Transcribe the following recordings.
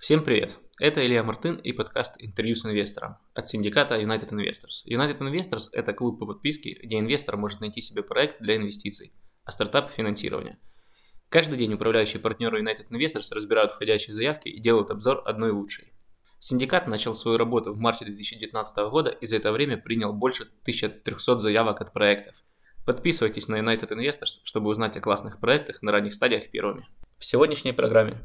Всем привет! Это Илья Мартын и подкаст «Интервью с инвестором» от синдиката United Investors. United Investors – это клуб по подписке, где инвестор может найти себе проект для инвестиций, а стартап – финансирования. Каждый день управляющие партнеры United Investors разбирают входящие заявки и делают обзор одной лучшей. Синдикат начал свою работу в марте 2019 года и за это время принял больше 1300 заявок от проектов. Подписывайтесь на United Investors, чтобы узнать о классных проектах на ранних стадиях первыми. В сегодняшней программе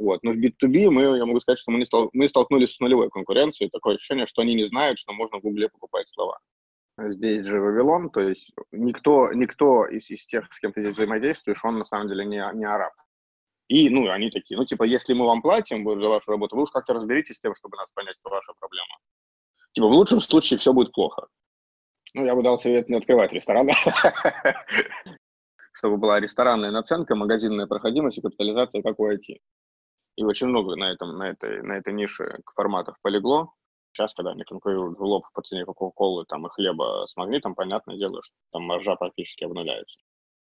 вот. Но в B2B мы, я могу сказать, что мы, не стол, мы столкнулись с нулевой конкуренцией. Такое ощущение, что они не знают, что можно в Гугле покупать слова. Здесь же Вавилон, то есть никто, никто из, из тех, с кем ты здесь взаимодействуешь, он на самом деле не, не араб. И, ну, они такие, ну, типа, если мы вам платим за вашу работу, вы уж как-то разберитесь с тем, чтобы нас понять, что ваша проблема. Типа, в лучшем случае все будет плохо. Ну, я бы дал совет не открывать ресторан, чтобы была ресторанная наценка, магазинная проходимость и капитализация, как у IT. И очень много на, этом, на, этой, на этой нише форматов полегло. Сейчас, когда они конкурируют в лоб по цене Кока-Колы там, и хлеба с магнитом, понятное дело, что там маржа практически обнуляется.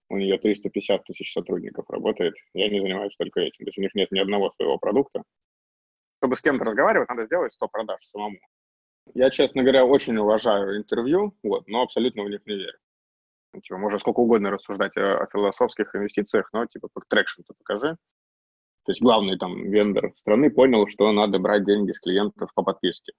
У нее 350 тысяч сотрудников работает. Я не занимаюсь только этим. То есть у них нет ни одного своего продукта. Чтобы с кем-то разговаривать, надо сделать 100 продаж самому. Я, честно говоря, очень уважаю интервью, вот, но абсолютно в них не верю. Типа, можно сколько угодно рассуждать о, о философских инвестициях, но типа трекшн-то покажи. То есть главный там вендор страны понял, что надо брать деньги с клиентов по подписке.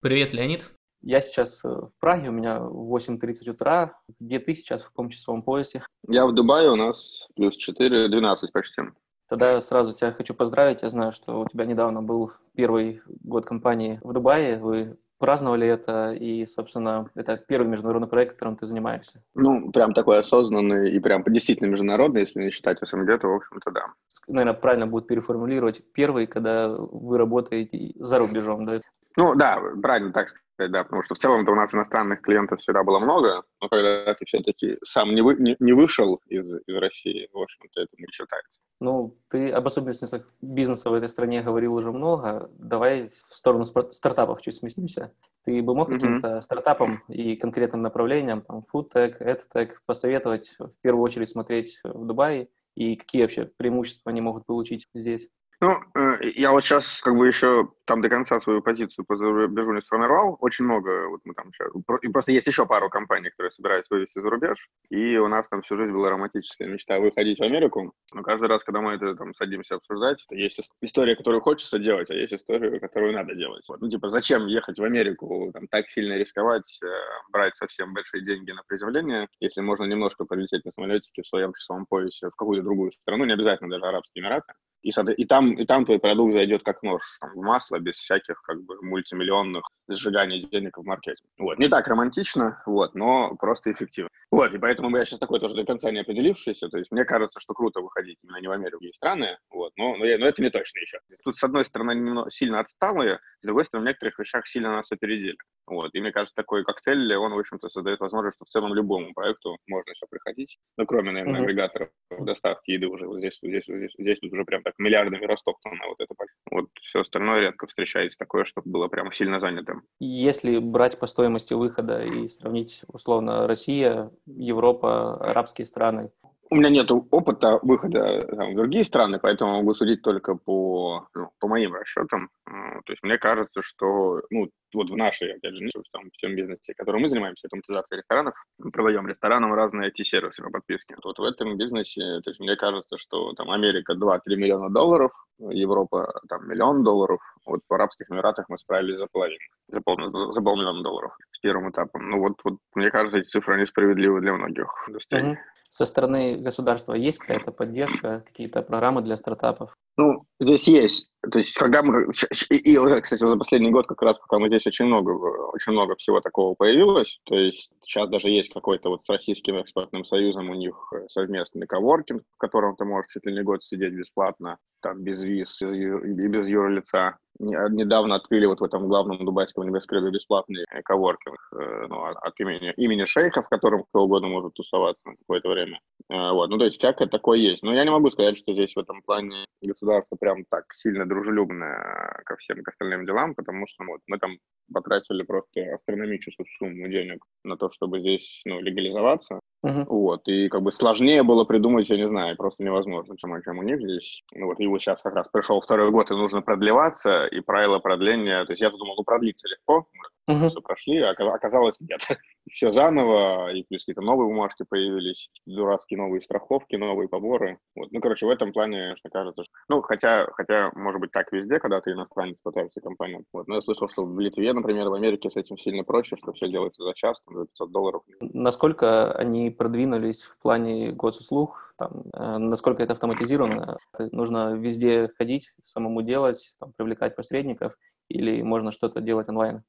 Привет, Леонид. Я сейчас э, в Праге, у меня 8.30 утра. Где ты сейчас, в каком часовом поясе? Я в Дубае, у нас плюс 4, 12 почти. Тогда сразу тебя хочу поздравить. Я знаю, что у тебя недавно был первый год компании в Дубае. Вы праздновали это, и, собственно, это первый международный проект, которым ты занимаешься? Ну, прям такой осознанный и прям действительно международный, если не считать СНГ, то, в общем-то, да. Наверное, правильно будет переформулировать первый, когда вы работаете за рубежом, да? Ну, да, правильно так сказать да, потому что в целом-то у нас иностранных клиентов всегда было много, но когда ты все-таки сам не, вы, не, не вышел из, из России, в общем-то, это не считается. Ну, ты об особенностях бизнеса в этой стране говорил уже много. Давай в сторону стартапов чуть сместимся. Ты бы мог mm-hmm. каким-то стартапам и конкретным направлениям, там, foodtech, edtech, посоветовать в первую очередь смотреть в Дубае и какие вообще преимущества они могут получить здесь? Ну, э, я вот сейчас как бы еще там до конца свою позицию по зарубежу не сформировал. Очень много, вот мы там сейчас... И просто есть еще пару компаний, которые собираются вывести за рубеж. И у нас там всю жизнь была романтическая мечта выходить в Америку. Но каждый раз, когда мы это там садимся обсуждать, есть история, которую хочется делать, а есть история, которую надо делать. Вот. Ну, типа, зачем ехать в Америку, там, так сильно рисковать, э, брать совсем большие деньги на приземление, если можно немножко полететь на самолетике в своем часовом поясе в какую-то другую страну, не обязательно даже Арабские Эмираты. И, и, там, и там твой продукт зайдет как нож там, в масло, без всяких как бы мультимиллионных сжиганий денег в маркетинг. Вот. Не так романтично, вот, но просто эффективно. Вот, и поэтому я сейчас такой тоже до конца не определившийся. То есть мне кажется, что круто выходить именно не в Америку, есть страны, вот, но, но, я, но это не точно еще. Тут, с одной стороны, немного, сильно отсталые, с другой стороны, в некоторых вещах сильно нас опередили. Вот, и мне кажется, такой коктейль, он, в общем-то, создает возможность, что в целом любому проекту можно все приходить, ну, кроме, наверное, агрегаторов доставки еды уже вот здесь, вот здесь, вот здесь, здесь вот уже прям так миллиардами растоптано вот это. Вот все остальное редко встречается такое, чтобы было прям сильно занято. Если брать по стоимости выхода и сравнить, условно, Россия, Европа, арабские страны, у меня нет опыта выхода там, в другие страны, поэтому могу судить только по, ну, по моим расчетам. То есть мне кажется, что ну, вот в нашей, опять же, в том всем бизнесе, которым мы занимаемся, автоматизацией ресторанов, мы продаем ресторанам разные IT-сервисы по подписке. Вот в этом бизнесе, то есть мне кажется, что там Америка 2-3 миллиона долларов, Европа там миллион долларов, вот в Арабских Эмиратах мы справились за половину, за, пол, за полмиллиона долларов с первым этапом. Ну вот, вот мне кажется, эти цифры несправедливы для многих. Mm-hmm со стороны государства есть какая-то поддержка, какие-то программы для стартапов? Ну, здесь есть. То есть, когда мы... И, и, кстати, за последний год как раз, пока мы здесь очень много, очень много всего такого появилось. То есть, сейчас даже есть какой-то вот с Российским экспортным союзом у них совместный коворкинг, в котором ты можешь чуть ли не год сидеть бесплатно, там, без виз и без юрлица. Недавно открыли вот в этом главном дубайском небоскребе бесплатный коворкинг э, ну, от имени, имени шейха, в котором кто угодно может тусоваться какое-то время. Э, вот. Ну, то есть, всякое такое есть. Но я не могу сказать, что здесь в этом плане государство прям так сильно дружелюбное ко всем к остальным делам, потому что вот, мы там потратили просто астрономическую сумму денег на то, чтобы здесь ну, легализоваться. Uh-huh. Вот, и как бы сложнее было придумать, я не знаю, просто невозможно, чем, чем у них здесь. Ну вот, вот сейчас как раз пришел второй год, и нужно продлеваться, и правила продления, то есть я думал, ну продлится легко, uh-huh. все прошли, а оказалось нет. все заново, и плюс какие-то новые бумажки появились, дурацкие новые страховки, новые поборы. Вот. Ну, короче, в этом плане, что кажется, что... Ну, хотя, хотя, может быть, так везде, когда ты иностранец пытаешься компанию. Вот. Но я слышал, что в Литве, например, в Америке с этим сильно проще, что все делается за час, там, за 500 долларов. Насколько они продвинулись в плане госуслуг? Там, э, насколько это автоматизировано? Нужно везде ходить, самому делать, там, привлекать посредников, или можно что-то делать онлайн?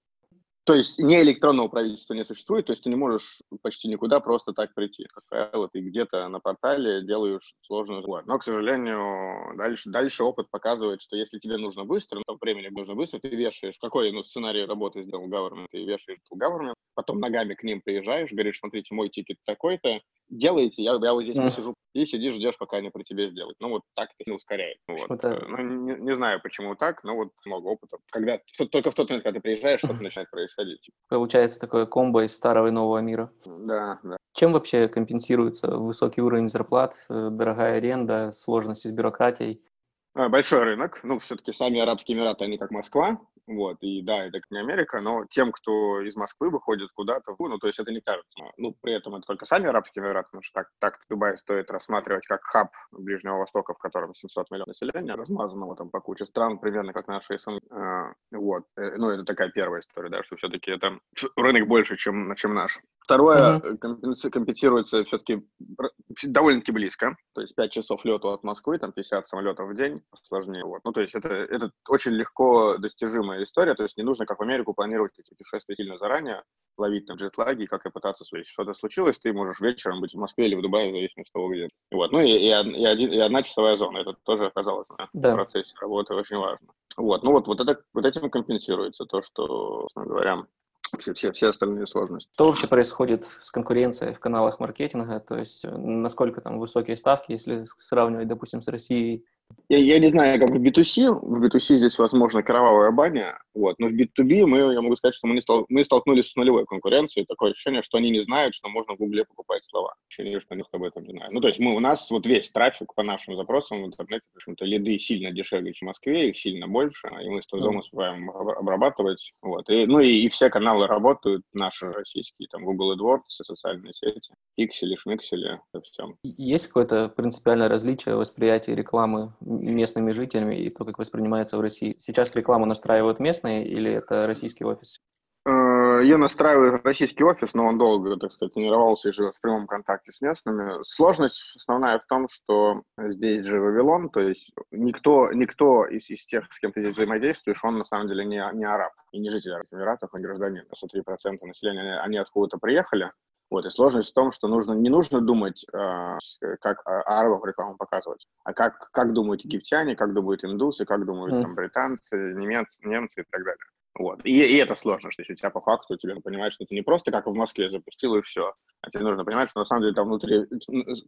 То есть не электронного правительства не существует, то есть ты не можешь почти никуда просто так прийти. Как правило, ты где-то на портале делаешь сложную зло. Но, к сожалению, дальше, дальше опыт показывает, что если тебе нужно быстро, ну, времени нужно быстро, ты вешаешь, какой ну, сценарий работы сделал government, ты вешаешь government, потом ногами к ним приезжаешь, говоришь, смотрите, мой тикет такой-то, делаете, я, я вот здесь mm. сижу, и сидишь, ждешь, пока они про тебя сделают. Ну, вот так это не ускоряет. Вот. Э, ну, не, не знаю, почему так, но вот много опыта. Когда только в тот момент, когда ты приезжаешь, что-то начинает происходить. Получается такое комбо из старого и нового мира. Да, да. Чем вообще компенсируется высокий уровень зарплат, э, дорогая аренда, сложности с бюрократией? А, большой рынок. Ну, все-таки сами Арабские Эмираты, они как Москва. Вот, и да, это не Америка, но тем, кто из Москвы выходит куда-то, ну, то есть это не кажется. Ну, при этом это только сами Арабские Эмираты, потому что так, так Дубай стоит рассматривать как хаб Ближнего Востока, в котором 700 миллионов населения, размазанного там по куче стран, примерно как наши СНГ. А, вот, э, ну, это такая первая история, да, что все-таки это рынок больше, чем, чем наш. Второе, uh-huh. компенсируется все-таки довольно-таки близко, то есть 5 часов лету от Москвы, там 50 самолетов в день, сложнее. Вот. Ну, то есть это, это очень легко достижимая история, то есть не нужно, как в Америку, планировать эти путешествия сильно заранее, ловить там джетлаги, как и пытаться, если что-то случилось, ты можешь вечером быть в Москве или в Дубае, в зависимости от того, где. Вот. Ну и, и, и, один, и одна часовая зона, это тоже оказалось на да. процессе работы очень важно. Вот. Ну вот, вот, это, вот этим компенсируется то, что, собственно говоря, все, все, все остальные сложности. Что вообще происходит с конкуренцией в каналах маркетинга? То есть э, насколько там высокие ставки, если сравнивать, допустим, с Россией? Я, я не знаю, как в B2C. В B2C здесь, возможно, кровавая баня. Вот. Но в B2B мы, я могу сказать, что мы, не стол, мы столкнулись с нулевой конкуренцией. Такое ощущение, что они не знают, что можно в Гугле покупать слова. Ощущение, что они с тобой этом не знают. Ну, то есть мы, у нас вот весь трафик по нашим запросам в интернете, в общем-то, лиды сильно дешевле, чем в Москве, их сильно больше, и мы с дома успеваем обрабатывать. Вот. И, ну и, и все каналы работают, наши российские, там Google AdWords, социальные сети, пиксели, шмиксели, все. Есть какое-то принципиальное различие восприятия рекламы местными жителями и то, как воспринимается в России? Сейчас рекламу настраивают местные или это российский офис? Э, Ее настраивает российский офис, но он долго, так сказать, тренировался и живет в прямом контакте с местными. Сложность основная в том, что здесь же Вавилон, то есть никто, никто из, из тех, с кем ты здесь взаимодействуешь, он на самом деле не, не араб и не житель Арабских Эмиратов, а гражданин. 3% населения, они откуда-то приехали, вот, и сложность в том, что нужно, не нужно думать, э, как арабам рекламу показывать, а как, как думают египтяне, как думают индусы, как думают там, британцы, немец, немцы и так далее. Вот. И, и это сложно, что у тебя по факту тебе понимать, что это не просто как в Москве запустил и все, а тебе нужно понимать, что на самом деле там внутри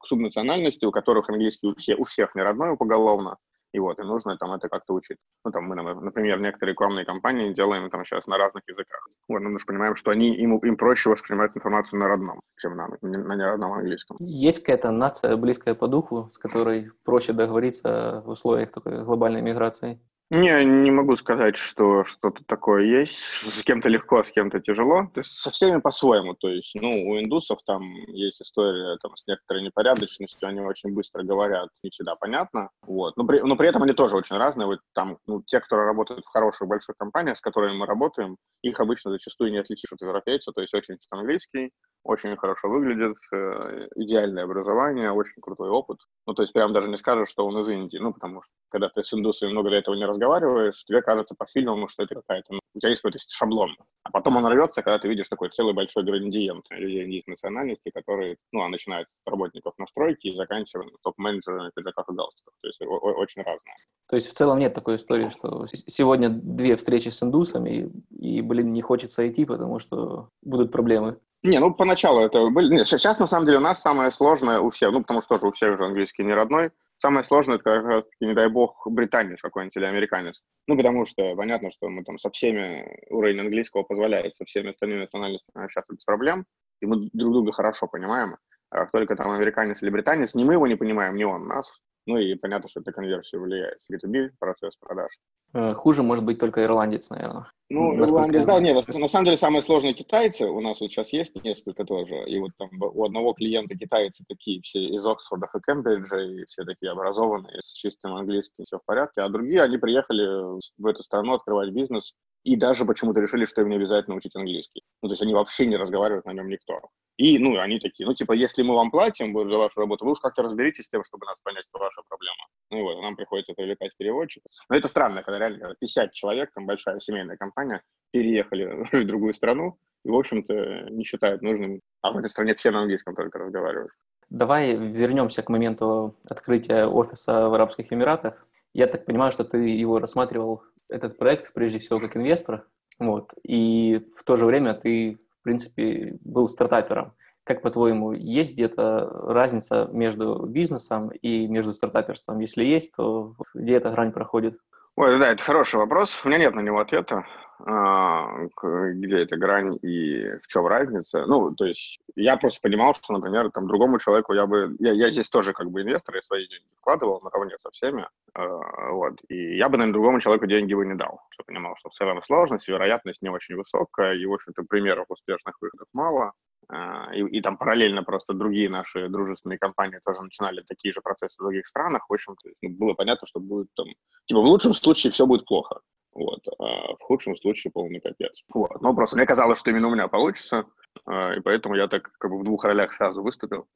субнациональности, у которых английский у, все, у всех не родной поголовно, и вот, и нужно там это как-то учить. Ну, там мы, например, некоторые рекламные кампании делаем там сейчас на разных языках. Вот, ну, мы же понимаем, что они, им, им проще воспринимать информацию на родном, чем нам, на неродном английском. Есть какая-то нация, близкая по духу, с которой проще договориться в условиях такой глобальной миграции? Не, не могу сказать, что что-то такое есть. С кем-то легко, с кем-то тяжело. То есть со всеми по-своему. То есть, ну, у индусов там есть история там, с некоторой непорядочностью, они очень быстро говорят, не всегда понятно. Вот. Но, при, но при этом они тоже очень разные. Вот там, ну, те, кто работают в хороших больших компаниях, с которыми мы работаем, их обычно зачастую не отличишь от европейца. То есть очень английский, очень хорошо выглядит, э, идеальное образование, очень крутой опыт. Ну, то есть прям даже не скажешь, что он из Индии. Ну, потому что когда ты с индусами много для этого не разговариваешь, тебе кажется по фильмам, что это какая-то, ну, у тебя есть какой-то шаблон. А потом он рвется, когда ты видишь такой целый большой градиент людей индийской национальности, которые, ну, а начинают с работников настройки и заканчивая топ-менеджерами пиджаках и галстуках. То есть очень разное. То есть в целом нет такой истории, что сегодня две встречи с индусами, и, и блин, не хочется идти, потому что будут проблемы. Не, ну поначалу это были... Нет, сейчас на самом деле у нас самое сложное у всех, ну потому что тоже у всех же английский не родной, Самое сложное, это как раз не дай бог, британец какой-нибудь или американец. Ну, потому что понятно, что мы там со всеми, уровень английского позволяет со всеми остальными национальностями общаться без проблем, и мы друг друга хорошо понимаем. А как только там американец или британец, ни мы его не понимаем, ни он нас. Ну и понятно, что это конверсию влияет. B2B процесс продаж. Э, хуже может быть только ирландец, наверное. Ну, ирландец, да, нет, на самом деле самые сложные китайцы, у нас вот сейчас есть несколько тоже, и вот там у одного клиента китайцы такие все из Оксфорда и Кембриджа, и все такие образованные, с чистым английским, все в порядке, а другие, они приехали в эту страну открывать бизнес, и даже почему-то решили, что им не обязательно учить английский. Ну, то есть они вообще не разговаривают на нем никто. И, ну, они такие, ну, типа, если мы вам платим за вашу работу, вы уж как-то разберитесь с тем, чтобы нас понять, что ваша проблема. Ну, вот, нам приходится привлекать переводчика. Но это странно, когда реально 50 человек, там большая семейная компания, переехали в другую страну и, в общем-то, не считают нужным. А в этой стране все на английском только разговаривают. Давай вернемся к моменту открытия офиса в Арабских Эмиратах. Я так понимаю, что ты его рассматривал, этот проект, прежде всего, как инвестор. Вот. И в то же время ты принципе, был стартапером. Как, по-твоему, есть где-то разница между бизнесом и между стартаперством? Если есть, то где эта грань проходит? Ой, да, это хороший вопрос. У меня нет на него ответа, где эта грань и в чем разница. Ну, то есть я просто понимал, что, например, там другому человеку я бы... Я, я здесь тоже как бы инвестор, я свои деньги вкладывал наравне со всеми, а, вот. И я бы, наверное, другому человеку деньги бы не дал, что понимал, что в целом сложность, вероятность не очень высокая, и, в общем-то, примеров успешных выходов мало. А, и, и там параллельно просто другие наши дружественные компании тоже начинали такие же процессы в других странах. В общем-то, ну, было понятно, что будет там... Типа, в лучшем случае все будет плохо. Вот. А в худшем случае полный капец. Вот. Но просто мне казалось, что именно у меня получится, а, и поэтому я так как бы в двух ролях сразу выступил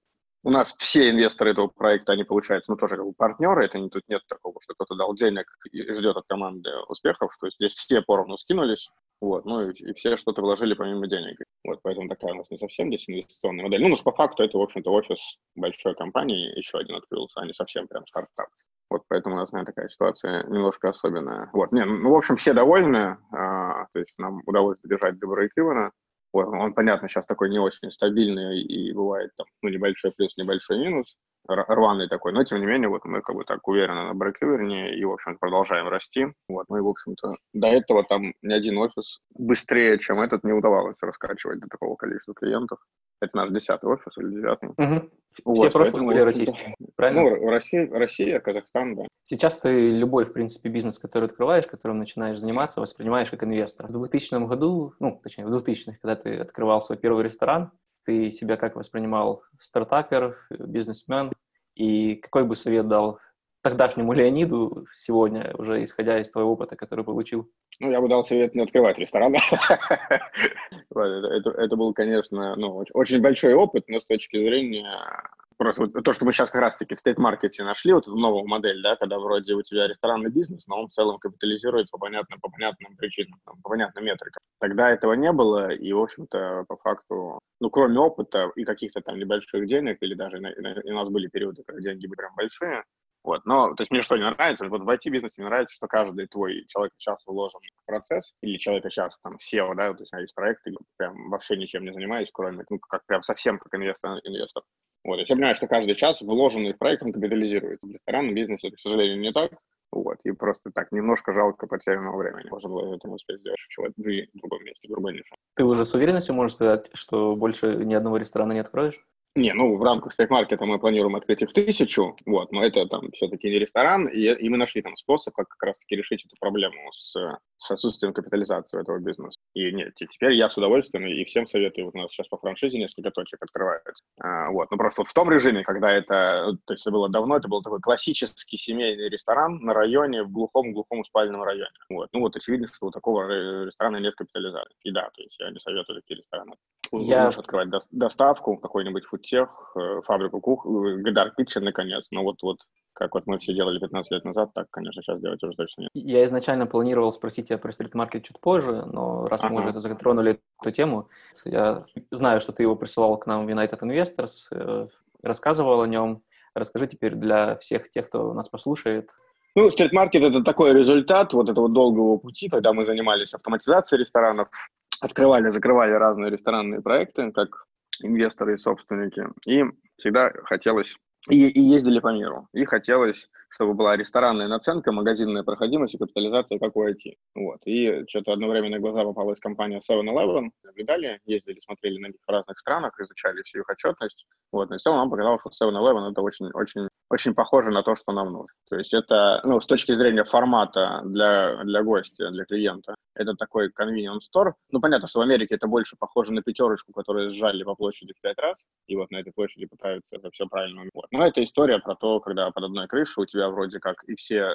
у нас все инвесторы этого проекта, они, получается, мы тоже как бы партнеры, это не, тут нет такого, что кто-то дал денег и ждет от команды успехов, то есть здесь все поровну скинулись, вот, ну и, и все что-то вложили помимо денег. Вот, поэтому такая у нас не совсем здесь инвестиционная модель. Ну, но по факту это, в общем-то, офис большой компании, еще один открылся, а не совсем прям стартап. Вот поэтому у нас, наверное, такая ситуация немножко особенная. Вот, не, ну, в общем, все довольны, а, то есть нам удалось добежать до брейк-ивена, вот, он, понятно, сейчас такой не очень стабильный и бывает там, ну, небольшой плюс, небольшой минус, рваный такой, но тем не менее вот мы как бы так уверены на брейк-иверне и, в общем продолжаем расти. Вот, ну и, в общем-то, до этого там ни один офис быстрее, чем этот, не удавалось раскачивать до такого количества клиентов. Это наш десятый офис или девятый. Угу. Вот, Все прошлые были российские, правильно? Ну, Россия, Россия, Казахстан, да. Сейчас ты любой, в принципе, бизнес, который открываешь, которым начинаешь заниматься, воспринимаешь как инвестор. В 2000 году, ну, точнее, в 2000-х, когда ты открывал свой первый ресторан, ты себя как воспринимал? Стартапер, бизнесмен? И какой бы совет дал тогдашнему Леониду сегодня, уже исходя из твоего опыта, который получил? Ну, я бы дал совет не открывать ресторан. Это был, конечно, ну, очень большой опыт, но с точки зрения просто вот то, что мы сейчас как раз-таки в стейт-маркете нашли, вот эту новую модель, да, когда вроде у тебя ресторанный бизнес, но он в целом капитализируется по понятным, по понятным причинам, там, по понятным метрикам. Тогда этого не было, и, в общем-то, по факту, ну, кроме опыта и каких-то там небольших денег, или даже и у нас были периоды, когда деньги были прям большие, вот, но, то есть мне что не нравится, вот в IT-бизнесе мне нравится, что каждый твой человек час вложен в процесс, или человека час там SEO, да, то есть у меня есть проект, и прям вообще ничем не занимаюсь, кроме, ну, как прям совсем как инвестор. инвестор. Вот, я понимаю, что каждый час вложенный в проект, он капитализируется. В ресторанном бизнесе это, к сожалению, не так. Вот, и просто так немножко жалко потерянного времени. Можно было это успеть сделать в другом месте, в другой нише. Ты уже с уверенностью можешь сказать, что больше ни одного ресторана не откроешь? Не, ну, в рамках стейк-маркета мы планируем открыть их тысячу, вот, но это там все-таки не ресторан, и, и мы нашли там способ, как как раз-таки решить эту проблему с, с отсутствием капитализации этого бизнеса. И нет, теперь я с удовольствием и всем советую, вот у нас сейчас по франшизе несколько точек открывается. А, вот, ну, просто вот в том режиме, когда это, то есть это было давно, это был такой классический семейный ресторан на районе, в глухом-глухом спальном районе. Вот, ну, вот очевидно, что у такого ресторана нет капитализации. И да, то есть я не советую такие рестораны. Я... Можешь открывать доставку, какой-нибудь фудтех, э, фабрику кухни, э, Dark Kitchen, наконец. Но вот, вот как вот мы все делали 15 лет назад, так, конечно, сейчас делать уже точно нет. Я изначально планировал спросить тебя про стрит-маркет чуть позже, но раз ага. мы уже это затронули эту тему, я знаю, что ты его присылал к нам в United Investors, э, рассказывал о нем. Расскажи теперь для всех тех, кто нас послушает, ну, стрит-маркет – это такой результат вот этого долгого пути, когда мы занимались автоматизацией ресторанов, открывали, закрывали разные ресторанные проекты, как инвесторы и собственники. И всегда хотелось и, и ездили по миру. И хотелось, чтобы была ресторанная наценка, магазинная проходимость и капитализация, как у IT. Вот. И что-то одно время на глаза попалась компания 7-Eleven, наблюдали, ездили, смотрели на них в разных странах, изучали всю их отчетность. Вот. Но в целом нам показалось, что 7-Eleven это очень, очень, очень похоже на то, что нам нужно. То есть это, ну, с точки зрения формата для, для гостя, для клиента, это такой convenience store. Ну, понятно, что в Америке это больше похоже на пятерочку, которую сжали по площади в пять раз, и вот на этой площади пытаются это все правильно. Вот. Но это история про то, когда под одной крышей у тебя вроде как и все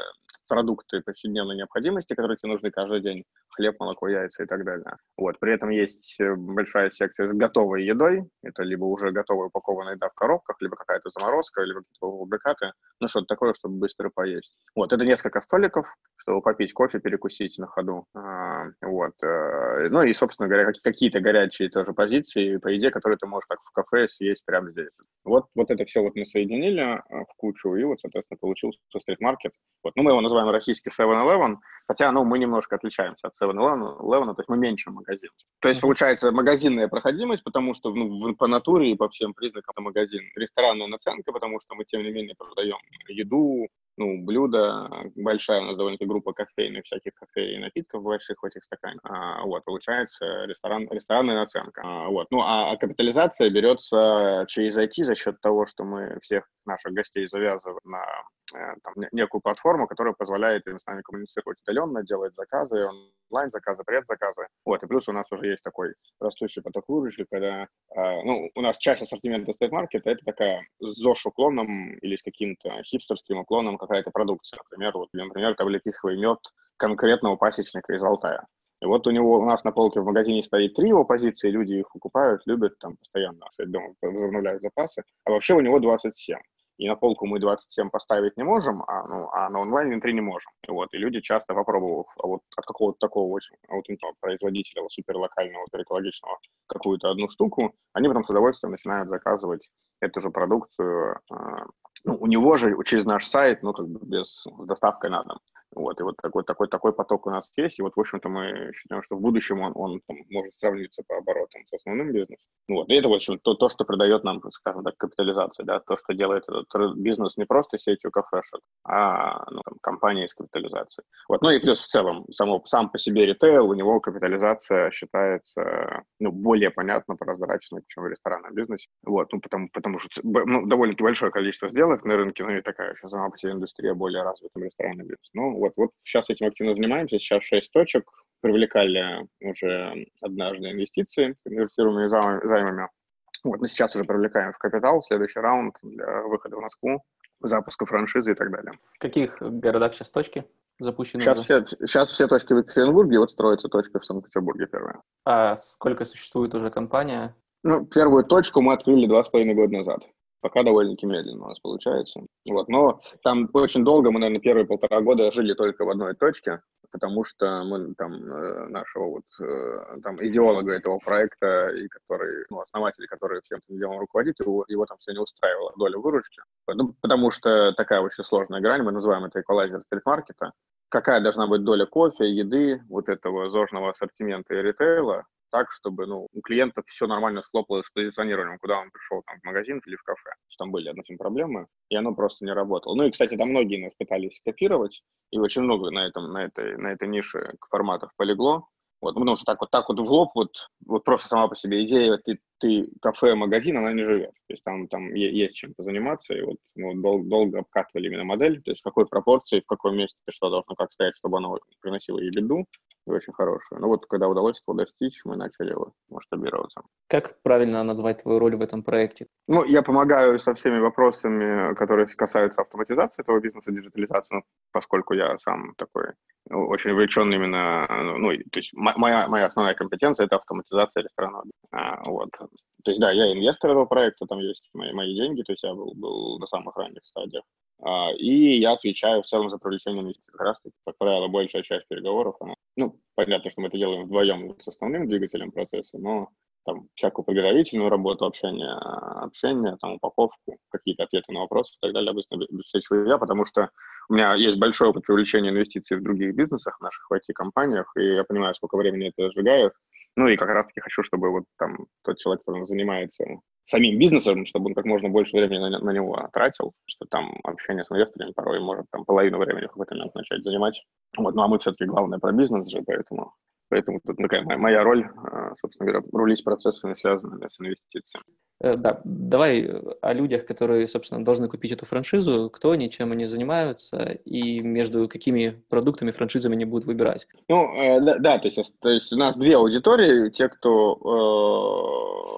продукты повседневной необходимости, которые тебе нужны каждый день, хлеб, молоко, яйца и так далее. Вот. При этом есть э, большая секция с готовой едой, это либо уже готовая упакованная еда в коробках, либо какая-то заморозка, либо какие-то полуфабрикаты, ну что-то такое, чтобы быстро поесть. Вот, это несколько столиков, чтобы попить кофе, перекусить на ходу. А, вот. Э, ну и, собственно говоря, какие-то горячие тоже позиции по еде, которые ты можешь как в кафе съесть прямо здесь. Вот, вот это все вот мы соединили а, в кучу, и вот, соответственно, получился стрит-маркет. Вот. Ну, мы его называем российский 7-Eleven, хотя, ну, мы немножко отличаемся от 7-Eleven, то есть мы меньше магазин. То есть, получается, магазинная проходимость, потому что ну, по натуре и по всем признакам это магазин. Ресторанная наценка, потому что мы, тем не менее, продаем еду, ну, блюда, большая у нас довольно-таки группа кофейных, всяких кофе и напитков больших в этих стаканах. А, вот, получается ресторан, ресторанная наценка. А, вот, ну, а, а капитализация берется через IT за счет того, что мы всех наших гостей завязываем на Э, там, некую платформу, которая позволяет им с нами коммуницировать удаленно, делать заказы, онлайн-заказы, предзаказы. Вот, и плюс у нас уже есть такой растущий поток выручки, когда, э, ну, у нас часть ассортимента стейт-маркета — это такая с ЗОЖ-уклоном или с каким-то хипстерским уклоном какая-то продукция. Например, вот, например, таблетиховый мед конкретного пасечника из Алтая. И вот у него, у нас на полке в магазине стоит три его позиции, люди их покупают, любят, там, постоянно, дома возобновляют запасы, а вообще у него 27 и на полку мы 27 поставить не можем, а, ну, а на онлайн-витрине можем. И, вот, и люди часто, попробовав а вот от какого-то такого очень аутентичного производителя, вот, суперлокального, экологичного, какую-то одну штуку, они потом с удовольствием начинают заказывать эту же продукцию а, ну, у него же через наш сайт, ну, как бы без доставкой на дом. Вот, и вот такой, такой, такой поток у нас есть, и вот, в общем-то, мы считаем, что в будущем он, он там, может сравниться по оборотам с основным бизнесом. Вот, и это, в общем, то, то, что придает нам, скажем так, капитализация, да, то, что делает этот бизнес не просто сетью кафешек, а ну, там, компанией с капитализацией. Вот, ну и плюс в целом, само, сам по себе ритейл, у него капитализация считается, ну, более понятно, прозрачной, чем в ресторанном бизнесе. Вот, ну, потому, потому что ну, довольно-таки большое количество сделок на рынке, ну и такая еще сама по себе индустрия более развита, ресторанный бизнес. Ну, вот, вот сейчас этим активно занимаемся. Сейчас шесть точек. Привлекали уже однажды инвестиции конвертируемыми займами. Вот, мы сейчас уже привлекаем в капитал следующий раунд для выхода в Москву, запуска франшизы и так далее. В каких городах сейчас точки запущены? Сейчас, все, сейчас все точки в Екатеринбурге, вот строится точка в Санкт-Петербурге первая. А сколько существует уже компания? Ну, первую точку мы открыли два с половиной года назад пока довольно-таки медленно у нас получается. Вот. Но там очень долго, мы, наверное, первые полтора года жили только в одной точке, потому что мы там э, нашего вот э, там идеолога этого проекта и который, ну, основатель, который всем этим делом руководит, его, его там все не устраивала доля выручки. Ну, потому что такая очень сложная грань, мы называем это эквалайзер стрит-маркета. Какая должна быть доля кофе, еды, вот этого зожного ассортимента и ритейла, так, чтобы ну, у клиента все нормально схлопалось с позиционированием, куда он пришел, там, в магазин или в кафе. Там были одни проблемы, и оно просто не работало. Ну и, кстати, там многие нас пытались копировать, и очень много на, этом, на, этой, на этой нише форматов полегло. Вот, потому что так вот, так вот в лоб, вот, вот просто сама по себе идея, ты, ты кафе, магазин, она не живет. То есть там, там есть чем позаниматься, и вот мы дол- долго обкатывали именно модель, то есть в какой пропорции, в каком месте что должно как стоять, чтобы оно приносило и беду, и очень хорошую. Ну вот, когда удалось этого достичь, мы начали масштабироваться. Как правильно назвать твою роль в этом проекте? Ну, я помогаю со всеми вопросами, которые касаются автоматизации этого бизнеса, диджитализации, ну, поскольку я сам такой ну, очень увлечен именно, ну, то есть моя, моя основная компетенция – это автоматизация ресторанов. А, вот. То есть, да, я инвестор этого проекта, там есть мои, мои деньги, то есть я был, был на самых ранних стадиях. А, и я отвечаю в целом за привлечение инвестиций. Как раз таки, как правило, большая часть переговоров, она, ну, понятно, что мы это делаем вдвоем с основным двигателем процесса, но там всякую подготовительную работу, общение, общение, там, упаковку, какие-то ответы на вопросы и так далее обычно обеспечиваю я, потому что у меня есть большой опыт привлечения инвестиций в других бизнесах, в наших IT-компаниях, и я понимаю, сколько времени это сжигает, ну и как раз-таки хочу, чтобы вот там тот человек, который занимается самим бизнесом, чтобы он как можно больше времени на, на него тратил, что там общение с инвесторами порой может там половину времени в какой-то момент начать занимать. Вот, ну а мы все-таки главное про бизнес же, поэтому Поэтому тут такая моя, моя роль, а, собственно говоря, рулить процессами, связанными с инвестициями. Э, да, давай о людях, которые, собственно, должны купить эту франшизу, кто они, чем они занимаются и между какими продуктами, франшизами они будут выбирать. Ну, э, да, да то, есть, то есть у нас две аудитории. Те, кто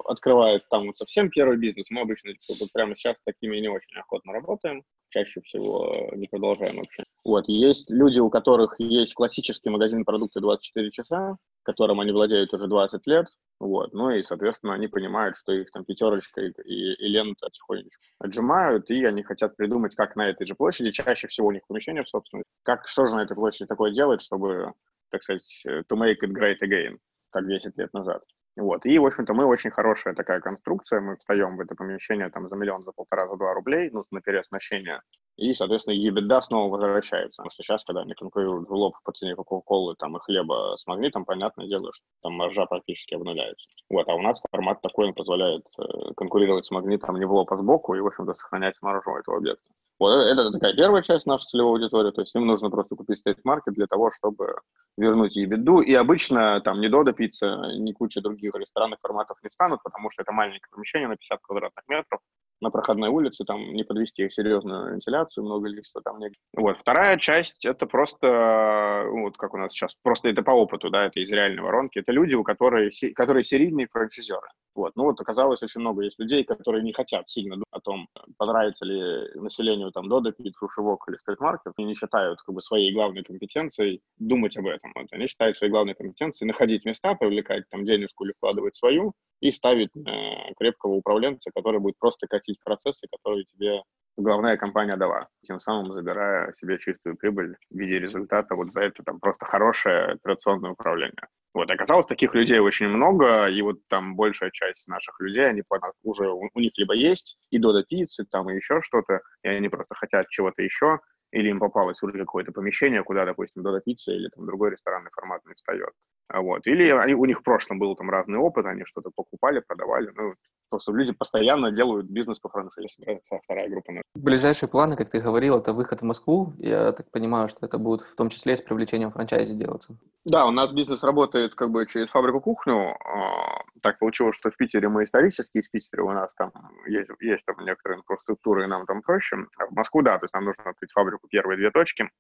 э, открывает там вот совсем первый бизнес, мы обычно вот прямо сейчас такими не очень охотно работаем чаще всего не продолжаем вообще. Вот, есть люди, у которых есть классический магазин продукты 24 часа, которым они владеют уже 20 лет, вот, ну и, соответственно, они понимают, что их там пятерочка и, и, и лента потихонечку отжимают, и они хотят придумать, как на этой же площади, чаще всего у них помещение в собственности, как, что же на этой площади такое делать, чтобы, так сказать, to make it great again, как 10 лет назад. Вот. И, в общем-то, мы очень хорошая такая конструкция. Мы встаем в это помещение там за миллион, за полтора, за два рублей, ну, на переоснащение. И, соответственно, EBITDA снова возвращается. Потому что сейчас, когда они конкурируют в лоб по цене Кока-Колы там, и хлеба с магнитом, понятное дело, что там маржа практически обнуляется. Вот. А у нас формат такой, он позволяет э, конкурировать с магнитом не в лоб, а сбоку и, в общем-то, сохранять маржу этого объекта. Вот э, это такая первая часть нашей целевой аудитории, то есть им нужно просто купить стейт-маркет для того, чтобы вернуть ебеду, и обычно там ни Додо пицца, ни куча других ресторанных форматов не станут, потому что это маленькое помещение на 50 квадратных метров, на проходной улице, там не подвести их серьезную вентиляцию, много листа там нет. Вот. Вторая часть, это просто, вот как у нас сейчас, просто это по опыту, да, это из реальной воронки, это люди, у которых, которые серийные франчайзеры. Вот. Ну вот оказалось очень много есть людей, которые не хотят сильно думать о том, понравится ли населению там Додо, Пиццу, Шивок или стритмаркет, и не считают как бы своей главной компетенцией думать об этом. Вот. Они считают своей главной компетенцией находить места, привлекать там денежку или вкладывать свою, и ставить э, крепкого управленца, который будет просто катить процессы, которые тебе главная компания дала, тем самым забирая себе чистую прибыль в виде результата вот за это там просто хорошее операционное управление. Вот, оказалось, таких людей очень много, и вот там большая часть наших людей, они уже, у, у них либо есть и Дода пиццы, там и еще что-то, и они просто хотят чего-то еще, или им попалось уже какое-то помещение, куда, допустим, Дода пицца или там другой ресторанный формат не встает. Вот. Или они, у них в прошлом был там разный опыт, они что-то покупали, продавали. Ну, Просто люди постоянно делают бизнес по франшизе. Это вторая группа. Ближайшие планы, как ты говорил, это выход в Москву. Я так понимаю, что это будет в том числе с привлечением франчайзи делаться. Да, у нас бизнес работает как бы через фабрику-кухню. А, так получилось, что в Питере мы исторически из Питера у нас там есть, есть там некоторая инфраструктура, и нам там проще. А в Москву, да, то есть нам нужно открыть фабрику первые две точки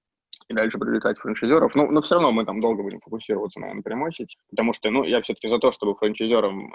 и дальше привлекать франчайзеров. Ну, но все равно мы там долго будем фокусироваться на, на прямой сети, потому что, ну, я все-таки за то, чтобы франчайзерам,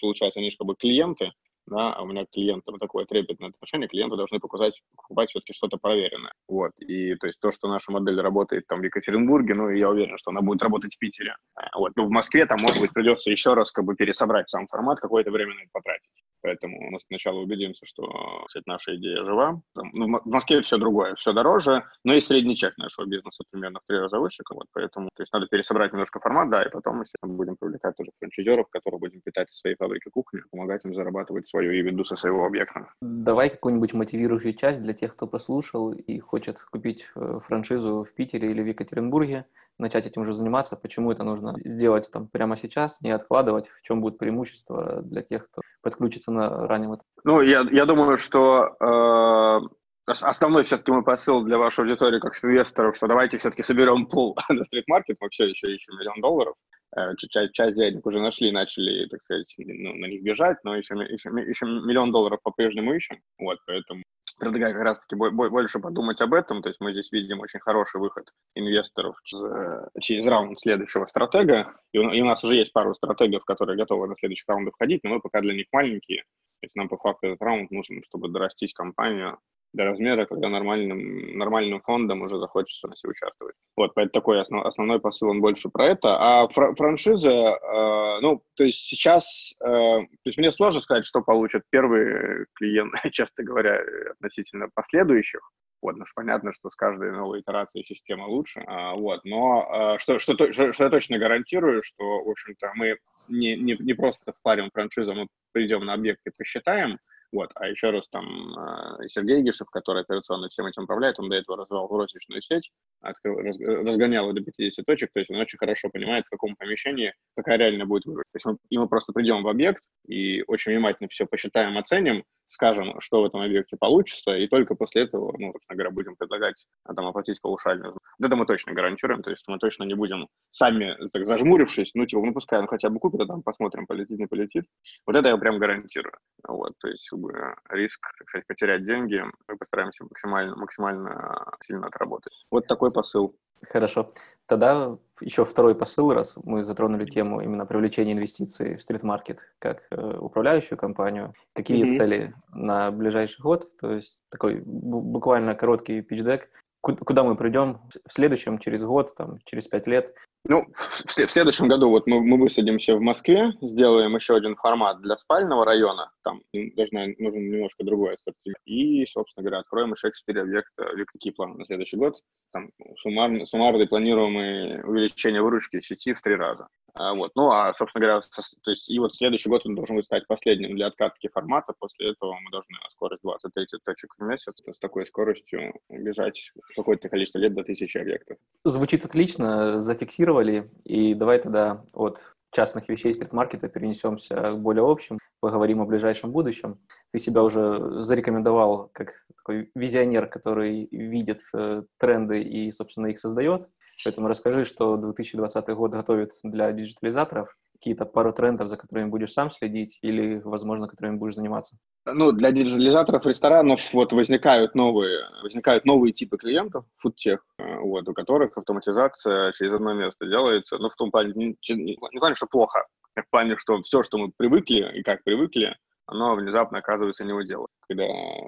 получается, они же как бы клиенты, да, а у меня клиентам такое трепетное отношение, клиенты должны показать, покупать все-таки что-то проверенное. Вот, и то есть то, что наша модель работает там в Екатеринбурге, ну, я уверен, что она будет работать в Питере. Вот, ну, в Москве там, может быть, придется еще раз как бы пересобрать сам формат, какое-то время на это потратить. Поэтому мы сначала убедимся, что кстати, наша идея жива. Ну, в Москве все другое, все дороже, но и средний чек нашего бизнеса примерно в три раза выше. Вот, поэтому то есть надо пересобрать немножко формат, да, и потом мы будем привлекать тоже франчайзеров, которые будем питать своей фабрики кухни, помогать им зарабатывать свою ебеду со своего объекта. Давай какую-нибудь мотивирующую часть для тех, кто послушал и хочет купить э, франшизу в Питере или в Екатеринбурге начать этим уже заниматься, почему это нужно сделать там прямо сейчас, не откладывать, в чем будет преимущество для тех, кто подключится на раннем этапе? Ну, я, я думаю, что э, основной все-таки мой посыл для вашей аудитории как инвесторов, что давайте все-таки соберем пул на стрит-маркет, мы все еще ищем миллион долларов, э, часть, часть денег уже нашли, начали, так сказать, ну, на них бежать, но еще, еще, еще миллион долларов по-прежнему ищем, вот, поэтому предлагаю как раз-таки больше подумать об этом. То есть мы здесь видим очень хороший выход инвесторов через, через раунд следующего стратега. И у, и у нас уже есть пару стратегов, которые готовы на следующий раунд входить, но мы пока для них маленькие. То есть нам по факту этот раунд нужен, чтобы дорастить компанию до размера, когда нормальным, нормальным фондом уже захочется на себе участвовать. Вот, поэтому такой основ, основной посыл, он больше про это. А фр, франшиза, э, ну, то есть сейчас, э, то есть мне сложно сказать, что получат первые клиенты, честно говоря, относительно последующих. Вот, ну, понятно, что с каждой новой итерацией система лучше. А, вот, но а, что, что, что, что я точно гарантирую, что, в общем-то, мы не, не, не просто впарим франшизу, мы придем на объект и посчитаем, Вот. А еще раз там э, Сергей Гишев, который операционно всем этим управляет, он до этого развивал розничную сеть, открыл, раз, разгонял до 50 точек, то есть он очень хорошо понимает, в каком помещении какая реально будет выбор. То есть мы, и мы просто придем в объект и очень внимательно все посчитаем, оценим, скажем, что в этом объекте получится, и только после этого, ну, собственно говоря, будем предлагать а, там, оплатить паушальную. Это мы точно гарантируем, то есть мы точно не будем сами так, зажмурившись, ну, типа, ну, пускай он хотя бы купит, а там посмотрим, полетит, не полетит. Вот это я прям гарантирую. Вот, то есть как бы, риск, так сказать, потерять деньги мы постараемся максимально, максимально сильно отработать. Вот такой посыл. Хорошо. Тогда еще второй посыл, раз мы затронули тему именно привлечения инвестиций в стрит-маркет как э, управляющую компанию. Какие mm-hmm. цели на ближайший год? То есть такой буквально короткий пичдек. Куда мы придем в следующем, через год, там, через пять лет? Ну, в, в следующем году вот мы, мы высадимся в Москве, сделаем еще один формат для спального района, там должна, нужен немножко другой ассортимент, и, собственно говоря, откроем еще четыре объекта. Какие планы на следующий год? Там суммарно, суммарно планируемое увеличение выручки сети в три раза. А, вот. Ну, а, собственно говоря, то есть, и вот следующий год он должен стать последним для откатки формата. После этого мы должны скорость 20-30 точек в месяц с такой скоростью бежать какое-то количество лет до тысячи объектов. Звучит отлично, зафиксировали. И давай тогда от частных вещей стрит-маркета перенесемся к более общим, поговорим о ближайшем будущем. Ты себя уже зарекомендовал как такой визионер, который видит э, тренды и, собственно, их создает. Поэтому расскажи, что 2020 год готовит для диджитализаторов, какие-то пару трендов, за которыми будешь сам следить или, возможно, которыми будешь заниматься? Ну, для диджитализаторов ресторанов вот возникают новые, возникают новые типы клиентов, фудтех, э, вот, у которых автоматизация через одно место делается, ну, в том плане, не, не, не в плане, что плохо, а в плане, что все, что мы привыкли и как привыкли, оно внезапно оказывается не его дело. Когда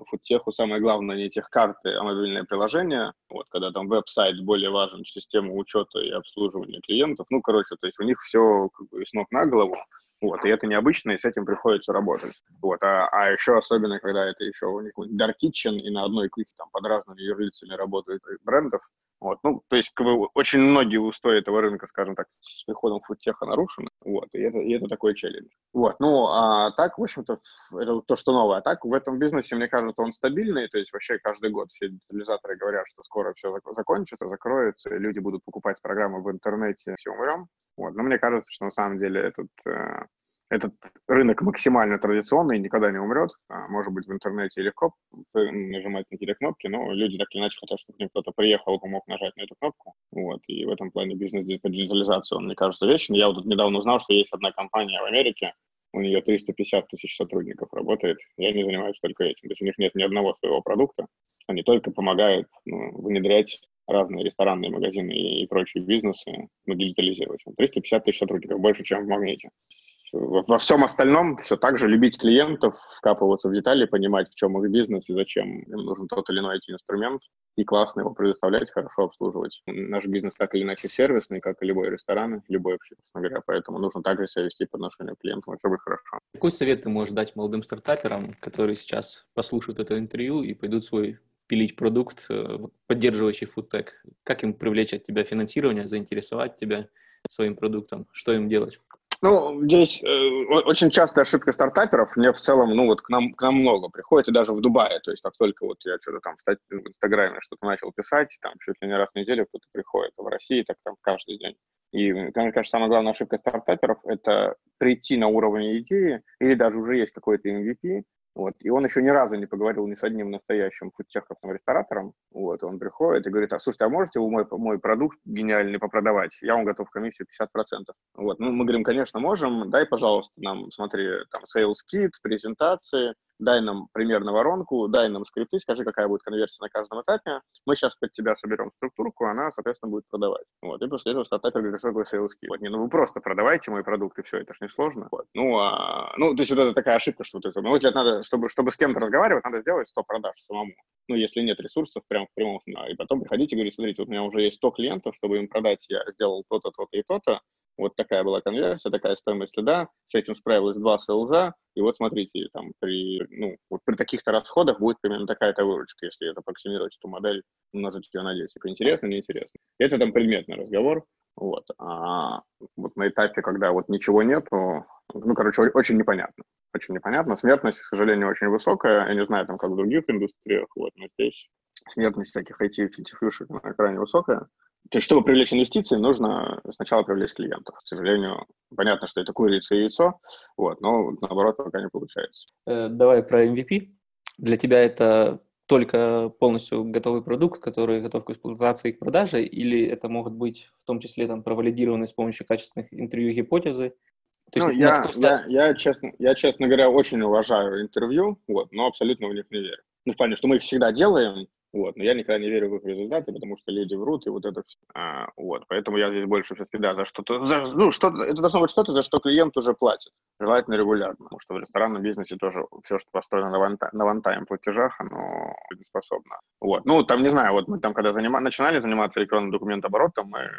фудтеху самое главное не тех карты, а мобильное приложение, вот, когда там веб-сайт более важен, система учета и обслуживания клиентов, ну, короче, то есть у них все как бы с ног на голову, вот, и это необычно, и с этим приходится работать. Вот, а, а еще особенно, когда это еще у них Dark Kitchen, и на одной кухне там под разными юрлицами работают брендов, вот, ну, то есть, как бы, очень многие устои этого рынка, скажем так, с приходом фудтеха нарушены, вот, и это, и это такой челлендж. Вот, ну, а так, в общем-то, это то, что новое. А так, в этом бизнесе, мне кажется, он стабильный, то есть, вообще, каждый год все детализаторы говорят, что скоро все закончится, закроется, люди будут покупать программы в интернете, все умрем. Вот, но мне кажется, что на самом деле этот э, этот рынок максимально традиционный, никогда не умрет. А, может быть, в интернете легко нажимать на какие-то кнопки, но люди так или иначе хотят, чтобы к ним кто-то приехал помог нажать на эту кнопку. Вот. И в этом плане бизнес диджитализации, он, мне кажется, вечный. Я вот недавно узнал, что есть одна компания в Америке, у нее 350 тысяч сотрудников работает, и они занимаются только этим. То есть у них нет ни одного своего продукта, они только помогают ну, внедрять разные ресторанные магазины и, и прочие бизнесы, ну, диджитализировать. 350 тысяч сотрудников, больше, чем в Магните во всем остальном все так же любить клиентов, вкапываться в детали, понимать, в чем их бизнес и зачем им нужен тот или иной инструмент, и классно его предоставлять, хорошо обслуживать. Наш бизнес так или иначе сервисный, как и любой ресторан, любой вообще, собственно говоря, поэтому нужно также себя вести по отношению к клиентам, будет хорошо. Какой совет ты можешь дать молодым стартаперам, которые сейчас послушают это интервью и пойдут свой пилить продукт, э, поддерживающий фудтек? Как им привлечь от тебя финансирование, заинтересовать тебя своим продуктом? Что им делать? Ну, здесь э, очень частая ошибка стартаперов. Мне в целом, ну вот к нам, к нам много приходит, и даже в Дубае. То есть как только вот я что-то там в, в Инстаграме что-то начал писать, там чуть ли не раз в неделю кто-то приходит. А в России так там каждый день. И, мне кажется, самая главная ошибка стартаперов – это прийти на уровень идеи, или даже уже есть какой-то MVP, вот. И он еще ни разу не поговорил ни с одним настоящим фудтеховским ресторатором. Вот. Он приходит и говорит, а слушайте, а можете вы мой, мой продукт гениальный попродавать? Я вам готов комиссию 50%. Вот. Ну, мы говорим, конечно, можем. Дай, пожалуйста, нам, смотри, там, sales kit, презентации, дай нам примерно воронку, дай нам скрипты, скажи, какая будет конверсия на каждом этапе. Мы сейчас под тебя соберем структурку, она, соответственно, будет продавать. Вот. И после этого стартапер говорит, что такое sales. Вот. Не, ну вы просто продавайте мой продукт, и все, это ж не сложно. Вот. Ну, а, ну, то есть вот это такая ошибка, что вот это, ну, вот надо, чтобы, чтобы с кем-то разговаривать, надо сделать 100 продаж самому. Ну, если нет ресурсов, прям в прямом, и потом приходите и говорите, смотрите, вот у меня уже есть 100 клиентов, чтобы им продать, я сделал то-то, то-то и то-то, вот такая была конверсия, такая стоимость лида, с этим справилось два селза, и вот смотрите, там при, ну, вот при таких-то расходах будет примерно такая-то выручка, если это аппроксимировать эту модель, умножить ее на 10. Типа, интересно, неинтересно. Это там предметный разговор, вот. А вот на этапе, когда вот ничего нету, ну, короче, очень непонятно. очень непонятно. Смертность, к сожалению, очень высокая. Я не знаю, там, как в других индустриях, вот, но здесь смертность всяких IT финтифлюшек крайне высокая. То есть, чтобы привлечь инвестиции, нужно сначала привлечь клиентов. К сожалению, понятно, что это курица и яйцо, вот, но наоборот пока не получается. Э, давай про MVP. Для тебя это только полностью готовый продукт, который готов к эксплуатации и к продаже, или это могут быть в том числе там провалидированные с помощью качественных интервью гипотезы? То есть, ну, я, я, я, честно, я, честно говоря, очень уважаю интервью, вот, но абсолютно в них не верю. Ну, в плане, что мы их всегда делаем, вот. Но я никогда не верю в их результаты, потому что люди врут, и вот это все. А, вот. Поэтому я здесь больше все-таки, да, за что-то, за, ну, что это должно быть что-то, за что клиент уже платит, желательно регулярно, потому что в ресторанном бизнесе тоже все, что построено на, ванта, на вантайм платежах, оно способно. Вот. Ну, там, не знаю, вот мы там, когда занима, начинали заниматься электронным документооборотом, мы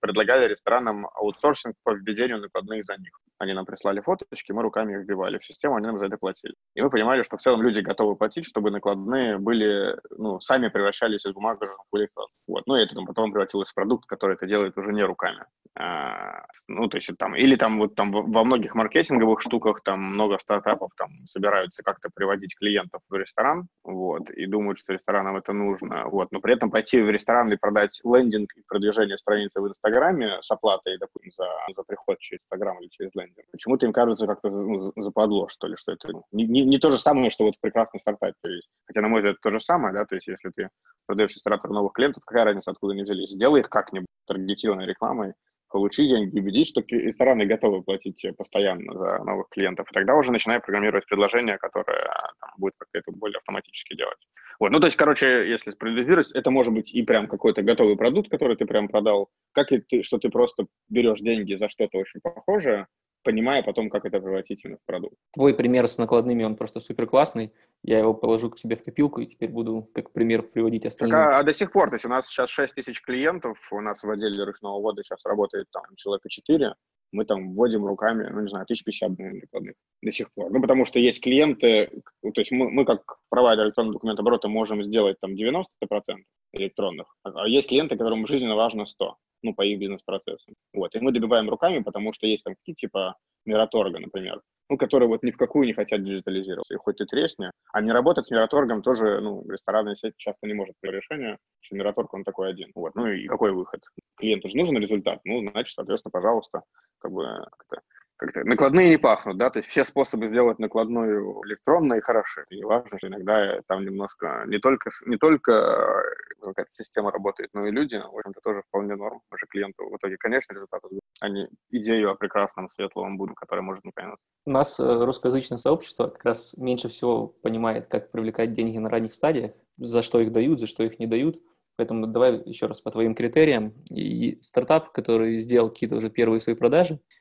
предлагали ресторанам аутсорсинг по введению накладных за них. Они нам прислали фоточки, мы руками их вбивали в систему, они нам за это платили. И мы понимали, что в целом люди готовы платить, чтобы накладные были, ну, сами сами превращались из бумажных в электрон. Вот. Ну, и это там, потом превратилось в продукт, который это делает уже не руками. А, ну, то есть там, или там вот там во многих маркетинговых штуках там много стартапов там собираются как-то приводить клиентов в ресторан, вот, и думают, что ресторанам это нужно, вот, но при этом пойти в ресторан и продать лендинг и продвижение страницы в Инстаграме с оплатой, допустим, за, за приход через Инстаграм или через лендинг, почему-то им кажется как-то ну, западло, что ли, что это не, не, не то же самое, что вот в прекрасном стартапе есть. Хотя, на мой взгляд, то же самое, да, то есть если ты продаешь ресторатору новых клиентов, какая разница, откуда они взялись? Сделай их как-нибудь таргетированной рекламой, получи деньги, убедись, что рестораны готовы платить постоянно за новых клиентов. И тогда уже начинай программировать предложение, которое там, будет как-то это более автоматически делать. Вот, ну, то есть, короче, если справедливость, это может быть и прям какой-то готовый продукт, который ты прям продал, как и ты, что ты просто берешь деньги за что-то очень похожее, понимая потом, как это превратить в продукт. Твой пример с накладными, он просто супер классный. Я его положу к себе в копилку и теперь буду как пример приводить остальным. Так, а, а до сих пор, то есть у нас сейчас 6 тысяч клиентов, у нас в отделе ручного ввода сейчас работает там человека 4, мы там вводим руками, ну, не знаю, 1050 наверное, накладных до сих пор. Ну, потому что есть клиенты, то есть мы, мы как провайдер электронного документооборота можем сделать там 90% электронных, а есть клиенты, которым жизненно важно 100 ну, по их бизнес-процессам. Вот. И мы добиваем руками, потому что есть там какие типа Мираторга, например, ну, которые вот ни в какую не хотят диджитализироваться. И хоть и тресни, а не работать с Мираторгом тоже, ну, ресторанная сеть часто не может принять решение, что Мираторг, он такой один. Вот. Ну, и какой выход? Клиенту же нужен результат. Ну, значит, соответственно, пожалуйста, как бы как-то как-то накладные не пахнут, да, то есть все способы сделать накладную электронной хороши. И важно, что иногда там немножко не только, не только э, какая-то система работает, но и люди, в общем-то, тоже вполне норм. Мы же клиенту в итоге, конечно, результат, а не идею о прекрасном светлом будущем, который может не понять. У нас э, русскоязычное сообщество как раз меньше всего понимает, как привлекать деньги на ранних стадиях, за что их дают, за что их не дают. Поэтому давай еще раз по твоим критериям. И стартап, который сделал какие-то уже первые свои продажи, Э,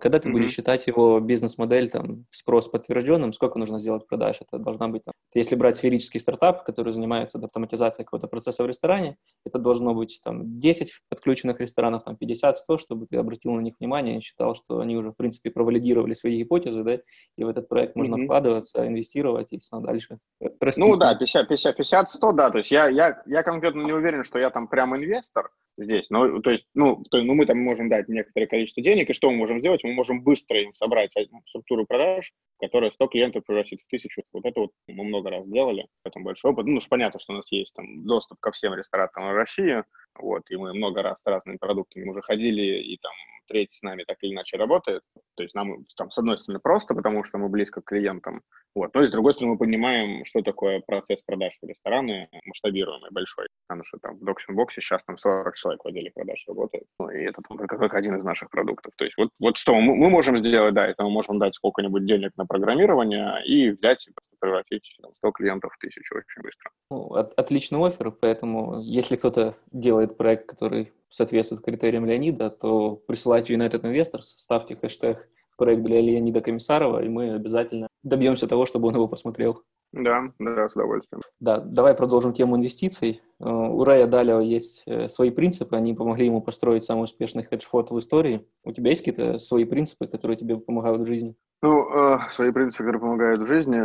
когда ты mm-hmm. будешь считать его бизнес-модель, там, спрос подтвержденным, сколько нужно сделать продаж? Это должна быть, там, если брать сферический стартап, который занимается автоматизацией какого-то процесса в ресторане, это должно быть там 10 подключенных ресторанов, там 50-100, чтобы ты обратил на них внимание и считал, что они уже, в принципе, провалидировали свои гипотезы, да, и в этот проект можно mm-hmm. вкладываться, инвестировать и дальше расти. Ну да, 50-100, да, то есть я, я, я конкретно не уверен, что я там прям инвестор, здесь. Ну, то есть, ну, то, ну, мы там можем дать некоторое количество денег, и что мы можем сделать? Мы можем быстро им собрать структуру продаж, которая 100 клиентов превратит в тысячу. Вот это вот мы много раз делали, поэтому большой опыт. Ну, уж понятно, что у нас есть там доступ ко всем ресторанам в России, вот, и мы много раз с разными продуктами уже ходили, и там треть с нами так или иначе работает. То есть нам там с одной стороны просто, потому что мы близко к клиентам, вот, но и с другой стороны мы понимаем, что такое процесс продаж в рестораны масштабируемый, большой. Потому что там в DocsInBox е сейчас там 40 человек в отделе продаж работает, ну, и это там как, как один из наших продуктов. То есть вот, вот что мы, мы можем сделать, да, это мы можем дать сколько-нибудь денег на программирование и взять и просто превратить там, 100 клиентов в тысячу очень быстро. Ну, от, отличный offer, поэтому если кто-то делает проект, который соответствует критериям Леонида, то присылайте United Investors, ставьте хэштег проект для Леонида Комиссарова, и мы обязательно добьемся того, чтобы он его посмотрел. Да, да, с удовольствием. Да, давай продолжим тему инвестиций. Э, у Рая Далио есть э, свои принципы, они помогли ему построить самый успешный хедж-фонд в истории. У тебя есть какие-то свои принципы, которые тебе помогают в жизни? Ну, э, свои принципы, которые помогают в жизни,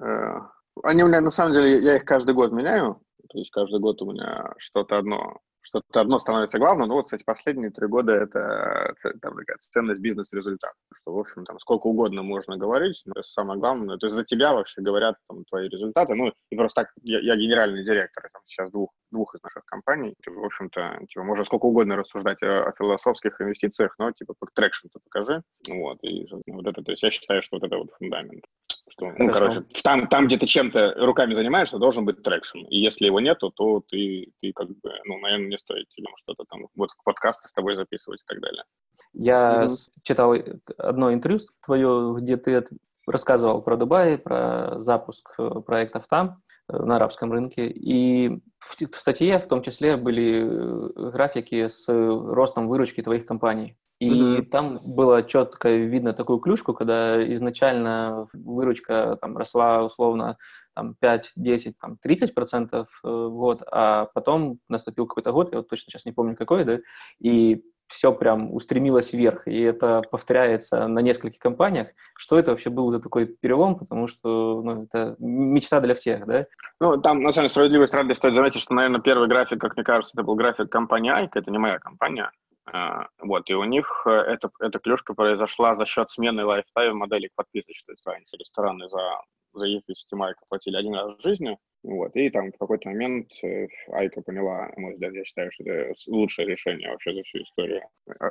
э, они у меня, на самом деле, я их каждый год меняю, то есть каждый год у меня что-то одно что-то одно становится главным. Ну вот, кстати, последние три года это там, такая ценность бизнес-результат. Что, в общем, там сколько угодно можно говорить, но самое главное. То есть за тебя вообще говорят там, твои результаты. Ну и просто так, я, я генеральный директор там, сейчас двух, двух из наших компаний. Типа, в общем-то, типа, можно сколько угодно рассуждать о, о философских инвестициях, но типа traction -то покажи. Вот, и вот это, то есть я считаю, что вот это вот фундамент. Что, ну, короче, там, там, где ты чем-то руками занимаешься, должен быть traction. И если его нету, то ты, ты как бы, ну, наверное, не стоит тебе что-то там, вот подкасты с тобой записывать и так далее. Я mm-hmm. читал одно интервью твое, где ты рассказывал про Дубай, про запуск э, проектов там, э, на арабском рынке. И в, статье в том числе были э, графики с ростом выручки твоих компаний. И mm-hmm. там было четко видно такую клюшку, когда изначально выручка там росла условно там 5, 10, там 30 процентов в год, а потом наступил какой-то год, я вот точно сейчас не помню какой, да, и все прям устремилось вверх, и это повторяется на нескольких компаниях. Что это вообще был за такой перелом, потому что ну, это мечта для всех, да? Ну, там, на самом деле, справедливости ради стоит заметить, что, наверное, первый график, как мне кажется, это был график компании iiko, это не моя компания, а, вот, и у них э, эта, эта клюшка произошла за счет смены lifetime модели подписочной, раньше рестораны за, за EFST Майка платили один раз в жизни, вот, и там в какой-то момент э, iiko поняла, мой взгляд, я считаю, что это лучшее решение вообще за всю историю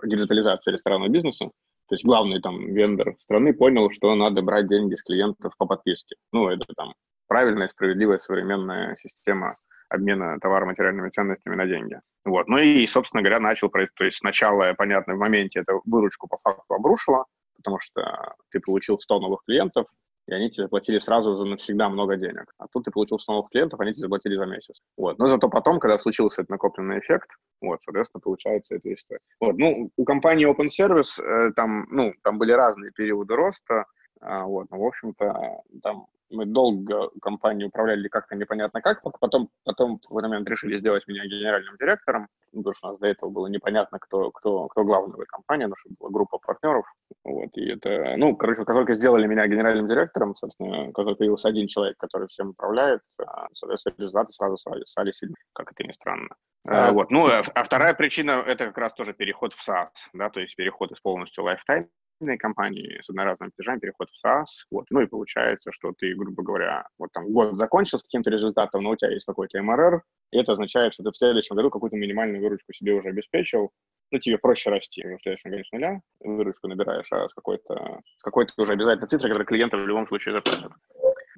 диджитализации ресторанного бизнеса. То есть главный там вендор страны понял, что надо брать деньги с клиентов по подписке. Ну, это там правильная, справедливая, современная система обмена товаро-материальными ценностями на деньги. Вот. Ну и, собственно говоря, начал. То есть сначала, понятно, в моменте это выручку по факту обрушило, потому что ты получил 100 новых клиентов, и они тебе заплатили сразу за навсегда много денег. А тут ты получил с новых клиентов, они тебе заплатили за месяц. Вот. Но зато потом, когда случился этот накопленный эффект, вот, соответственно, получается эта история. Вот. Ну, у компании Open Service э, там, ну, там были разные периоды роста, э, вот, но, в общем-то, там мы долго компанию управляли как-то непонятно как, потом, потом в этот момент решили сделать меня генеральным директором, ну, потому что у нас до этого было непонятно, кто, кто, кто главный в этой компании, потому что была группа партнеров, вот, и это, ну, короче, как только сделали меня генеральным директором, собственно, как только появился один человек, который всем управляет, а, соответственно, результаты сразу стали, стали сильны, как это ни странно. А, вот. Ну, а, а вторая причина – это как раз тоже переход в SaaS, да, то есть переход из полностью lifetime компании с одноразовыми платежами, переход в SaaS, вот, ну и получается, что ты, грубо говоря, вот там год закончил с каким-то результатом, но у тебя есть какой-то МРР, и это означает, что ты в следующем году какую-то минимальную выручку себе уже обеспечил, ну, тебе проще расти, в следующем году с нуля, выручку набираешь, а с какой-то, с какой-то уже обязательно цифрой, которую клиенты в любом случае заплатят.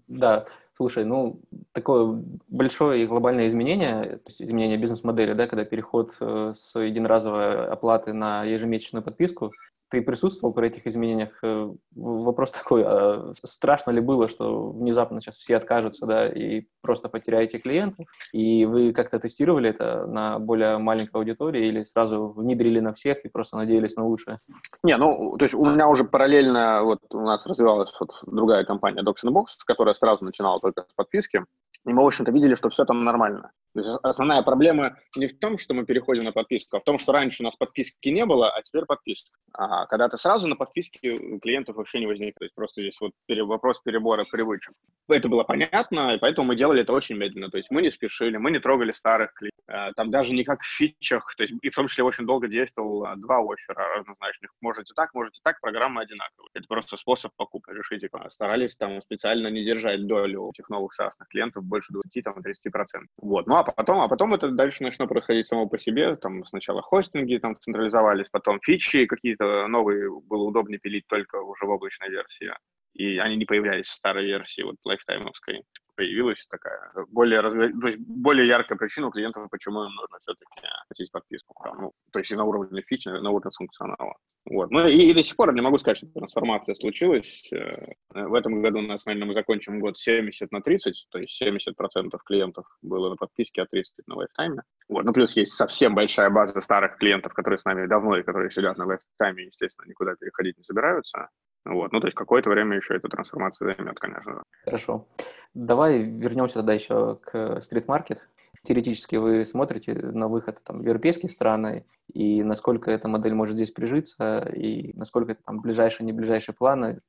Да, слушай, ну, такое большое и глобальное изменение, то есть изменение бизнес-модели, да, когда переход э, с единоразовой оплаты на ежемесячную подписку, ты присутствовал при этих изменениях? Э, вопрос такой, а страшно ли было, что внезапно сейчас все откажутся, да, и просто потеряете клиентов? И вы как-то тестировали это на более маленькой аудитории или сразу внедрили на всех и просто надеялись на лучшее? Не, ну, то есть у меня уже параллельно, вот у нас развивалась вот другая компания Docs Box, которая сразу начинала только с подписки, и мы, в общем-то, видели, что все там нормально. То есть основная проблема не в том, что мы переходим на подписку, а в том, что раньше у нас подписки не было, а теперь подписка. А когда ты сразу на подписке, клиентов вообще не возникает. То есть просто здесь вот вопрос перебора привычек. Это было понятно, и поэтому мы делали это очень медленно. То есть мы не спешили, мы не трогали старых клиентов. А, там даже не как в фичах, то есть и в том числе очень долго действовал а, два оффера разнозначных. Можете так, можете так, программа одинаковая. Это просто способ покупки. Решите, старались там специально не держать долю этих новых SaaS клиентов больше 20-30%. Вот. Ну а потом, а потом это дальше начало происходить само по себе. Там сначала хостинги там централизовались, потом фичи какие-то новые было удобнее пилить только уже в облачной версии. И они не появлялись в старой версии, вот лайфтаймовской появилась такая более, то есть более яркая причина у клиентов, почему им нужно все-таки платить подписку. Ну, то есть и на уровне фич, на уровне функционала. Вот. Ну и, и до сих пор не могу сказать, что трансформация случилась. Э, в этом году у нас, наверное, мы закончим год 70 на 30, то есть 70% клиентов было на подписке, а 30 на лайфтайме. Вот. Ну плюс есть совсем большая база старых клиентов, которые с нами давно и которые сидят на лайфтайме, естественно, никуда переходить не собираются. Вот. Ну, то есть какое-то время еще эта трансформация займет, конечно. Хорошо. Давай вернемся тогда еще к стрит-маркет. Теоретически вы смотрите на выход там, в европейские страны, и насколько эта модель может здесь прижиться, и насколько это там ближайшие, не ближайшие планы?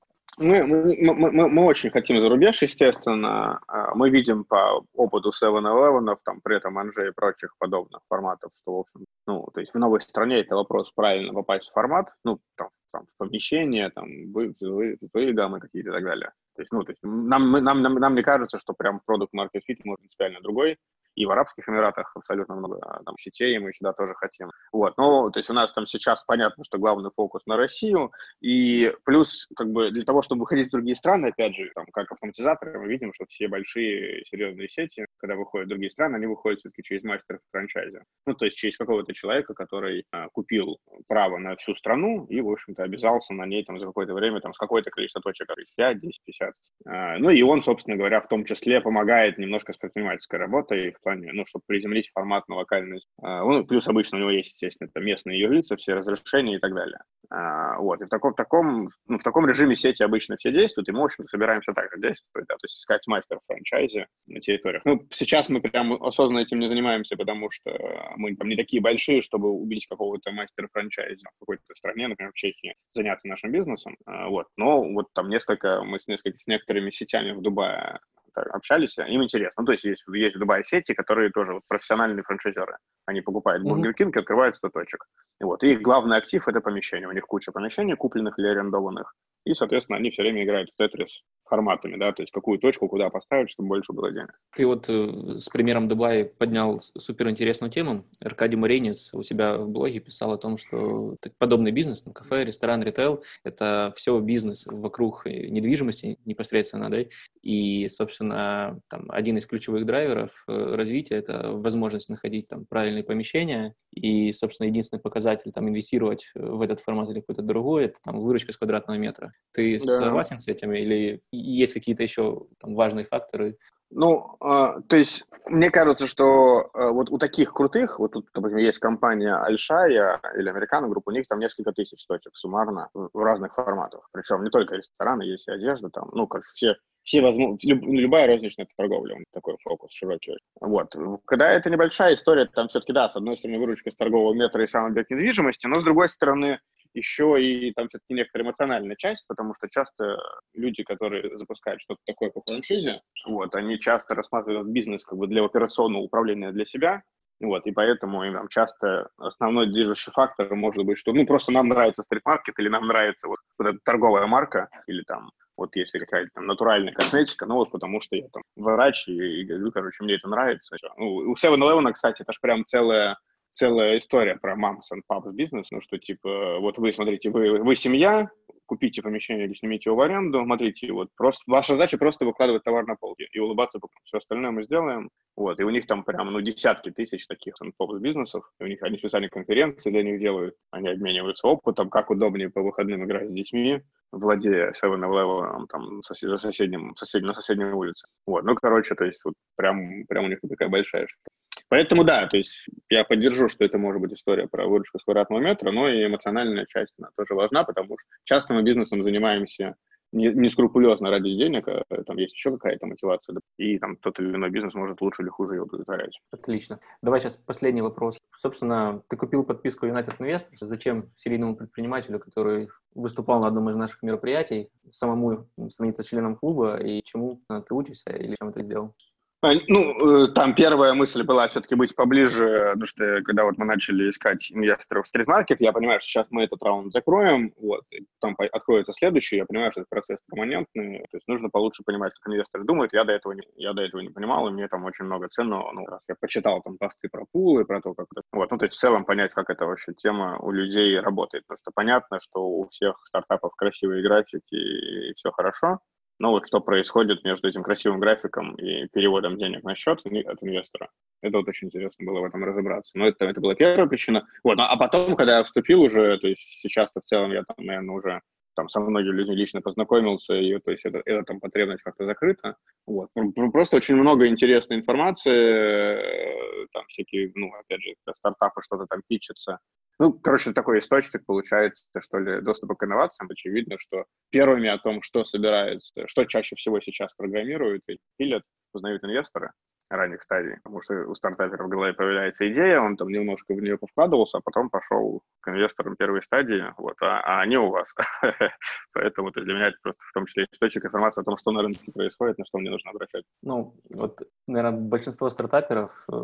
Мы, мы, мы, мы очень хотим за рубеж, естественно. А, мы видим по опыту 7-Eleven, там, при этом Анже и прочих подобных форматов, что, в общем, ну, то есть в новой стране это вопрос правильно попасть в формат, ну, там, там, в помещение, там, вы, вы, вы гаммы какие-то и так далее. То есть, ну, то есть нам, нам, нам, нам не кажется, что прям продукт market fit может принципиально другой, и в Арабских Эмиратах абсолютно много а, там сетей, и мы сюда тоже хотим. Вот, ну, то есть у нас там сейчас понятно, что главный фокус на Россию, и плюс, как бы, для того, чтобы выходить в другие страны, опять же, там, как автоматизаторы, мы видим, что все большие серьезные сети, когда выходят в другие страны, они выходят все-таки через мастер франчайза. Ну, то есть через какого-то человека, который а, купил право на всю страну и, в общем-то, обязался на ней там за какое-то время, там, с какое-то количество точек, 5, 10, 50. А, ну, и он, собственно говоря, в том числе помогает немножко с предпринимательской работой, плане, ну, чтобы приземлить формат на локальность. А, ну, плюс обычно у него есть, естественно, это местные юрлицы, все разрешения и так далее. А, вот, и в таком, таком, ну, в таком режиме сети обычно все действуют, и мы, в общем собираемся так же действовать, да, то есть искать мастер франчайзи на территориях. Ну, сейчас мы прям осознанно этим не занимаемся, потому что мы там не такие большие, чтобы убить какого-то мастера франчайзи в какой-то стране, например, в Чехии, заняться нашим бизнесом, а, вот. Но вот там несколько, мы с, несколько, с некоторыми сетями в Дубае общались, им интересно. Ну, то есть есть, есть в Дубае сети, которые тоже вот, профессиональные франшизеры. Они покупают Burger King и открывают 100 точек. И вот, и их главный актив – это помещение. У них куча помещений, купленных или арендованных. И, соответственно, они все время играют в тетрис форматами, да, то есть какую точку куда поставить, чтобы больше было денег. Ты вот э, с примером Дубая поднял суперинтересную тему. Аркадий Морейнис у себя в блоге писал о том, что подобный бизнес, ну, кафе, ресторан, ритейл, это все бизнес вокруг недвижимости непосредственно, да, и, собственно, там, один из ключевых драйверов э, развития – это возможность находить там правильные помещения, и, собственно, единственный показатель там инвестировать в этот формат или какой-то другой – это там выручка с квадратного метра. Ты да. согласен с этим или есть какие-то еще там, важные факторы? Ну, э, то есть, мне кажется, что э, вот у таких крутых, вот тут, допустим, есть компания Alshaya или Americana Group, у них там несколько тысяч точек суммарно в, в разных форматах. Причем не только рестораны, есть и одежда там, ну, короче, все, все возможно, люб, любая розничная торговля, он такой фокус широкий. Вот. Когда это небольшая история, там все-таки, да, с одной стороны, выручка с торгового метра и сам объект недвижимости, но с другой стороны, еще и там все-таки некоторая эмоциональная часть, потому что часто люди, которые запускают что-то такое по франшизе, вот, они часто рассматривают бизнес как бы для операционного управления для себя, вот, и поэтому им там часто основной движущий фактор может быть, что ну просто нам нравится стрит-маркет или нам нравится вот, вот эта торговая марка или там вот если какая-то там натуральная косметика, ну вот потому что я там врач и, и говорю, короче, мне это нравится. Ну, у 7-Eleven, кстати, это же прям целая целая история про moms and pops бизнес, ну что типа, вот вы смотрите, вы, вы семья, купите помещение или снимите его в аренду, смотрите, вот просто ваша задача просто выкладывать товар на полке и улыбаться, все остальное мы сделаем, вот, и у них там прям, ну, десятки тысяч таких поп бизнесов, и у них они специальные конференции для них делают, они обмениваются опытом, как удобнее по выходным играть с детьми, владея 7-Eleven там за соседним, соседним, на соседней улице. Вот, ну, короче, то есть вот прям, прям у них такая большая штука. Поэтому да, то есть я поддержу, что это может быть история про выручку с квадратного метра, но и эмоциональная часть она тоже важна, потому что часто мы бизнесом занимаемся не, не скрупулезно ради денег, а там есть еще какая-то мотивация, и там тот или иной бизнес может лучше или хуже ее удовлетворять. Отлично. Давай сейчас последний вопрос. Собственно, ты купил подписку United Investors. Зачем серийному предпринимателю, который выступал на одном из наших мероприятий, самому становиться членом клуба, и чему ты учишься, или чем ты сделал? А, ну, э, там первая мысль была все-таки быть поближе, потому что когда вот мы начали искать инвесторов в стрит-маркет, я понимаю, что сейчас мы этот раунд закроем, вот, и там откроется следующий, я понимаю, что этот процесс перманентный, то есть нужно получше понимать, как инвесторы думают, я до этого не, я до этого не понимал, и мне там очень много ценного, ну, раз я почитал там посты про пулы, про то, как это, вот, ну, то есть в целом понять, как это вообще тема у людей работает, потому что понятно, что у всех стартапов красивые графики и все хорошо, но вот что происходит между этим красивым графиком и переводом денег на счет от инвестора, это вот очень интересно было в этом разобраться. Но это, это была первая причина. Вот, а потом, когда я вступил уже, то есть сейчас-то в целом я там, наверное, уже там со многими людьми лично познакомился, и то есть это, это там потребность как-то закрыта. Вот. Просто очень много интересной информации, там всякие, ну, опять же, стартапы что-то там пичатся, ну, короче, такой источник получается, что ли, доступа к инновациям. Очевидно, что первыми о том, что собираются, что чаще всего сейчас программируют и пилят, узнают инвесторы. Ранних стадий, потому что у стартапера в голове появляется идея, он там немножко в нее повкладывался, а потом пошел к инвесторам первой стадии, вот, а, а они у вас. Поэтому для меня просто в том числе источник информации о том, что на рынке происходит, на что мне нужно обращать. Ну, вот, наверное, большинство стартаперов э,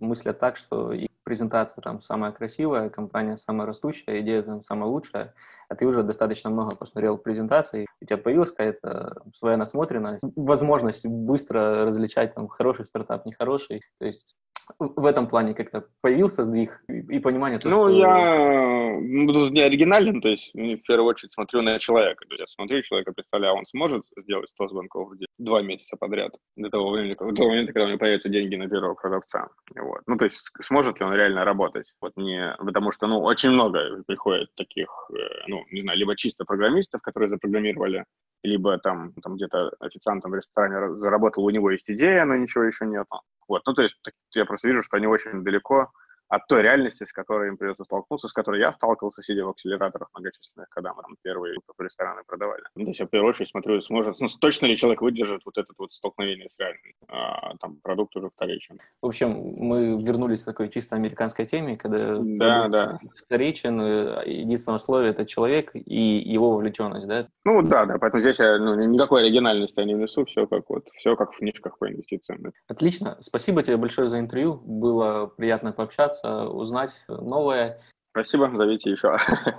мыслят так, что презентация там самая красивая, компания самая растущая, идея там самая лучшая, а ты уже достаточно много посмотрел презентаций, у тебя появилась какая-то своя насмотренность, возможность быстро различать там хороший стартап, нехороший. То есть в этом плане как-то появился сдвиг и, понимание? То, ну, что... я буду не оригинален, то есть в первую очередь смотрю на человека. То есть я смотрю человека, представляю, он сможет сделать 100 звонков в день два месяца подряд до того, времени, до того момента, когда у него появятся деньги на первого продавца. Вот. Ну, то есть сможет ли он реально работать? Вот не... Потому что, ну, очень много приходит таких, э, ну, не знаю, либо чисто программистов, которые запрограммировали, либо там, там где-то официантом в ресторане заработал, у него есть идея, но ничего еще нет. Вот, ну, то есть я просто вижу, что они очень далеко от той реальности, с которой им придется столкнуться, с которой я сталкивался, сидя в акселераторах многочисленных, когда мы там первые рестораны продавали. Ну, то есть я в первую очередь смотрю, сможет, ну, точно ли человек выдержит вот это вот столкновение с реальным, а, там, продукт уже вторичен. В общем, мы вернулись к такой чисто американской теме, когда да, да. вторичен, э, единственное условие – это человек и его вовлеченность, да? Ну, да, да, поэтому здесь я ну, никакой оригинальности я не внесу, все как вот, все как в книжках по инвестициям. Отлично, спасибо тебе большое за интервью, было приятно пообщаться, узнать новое. Спасибо, зовите еще.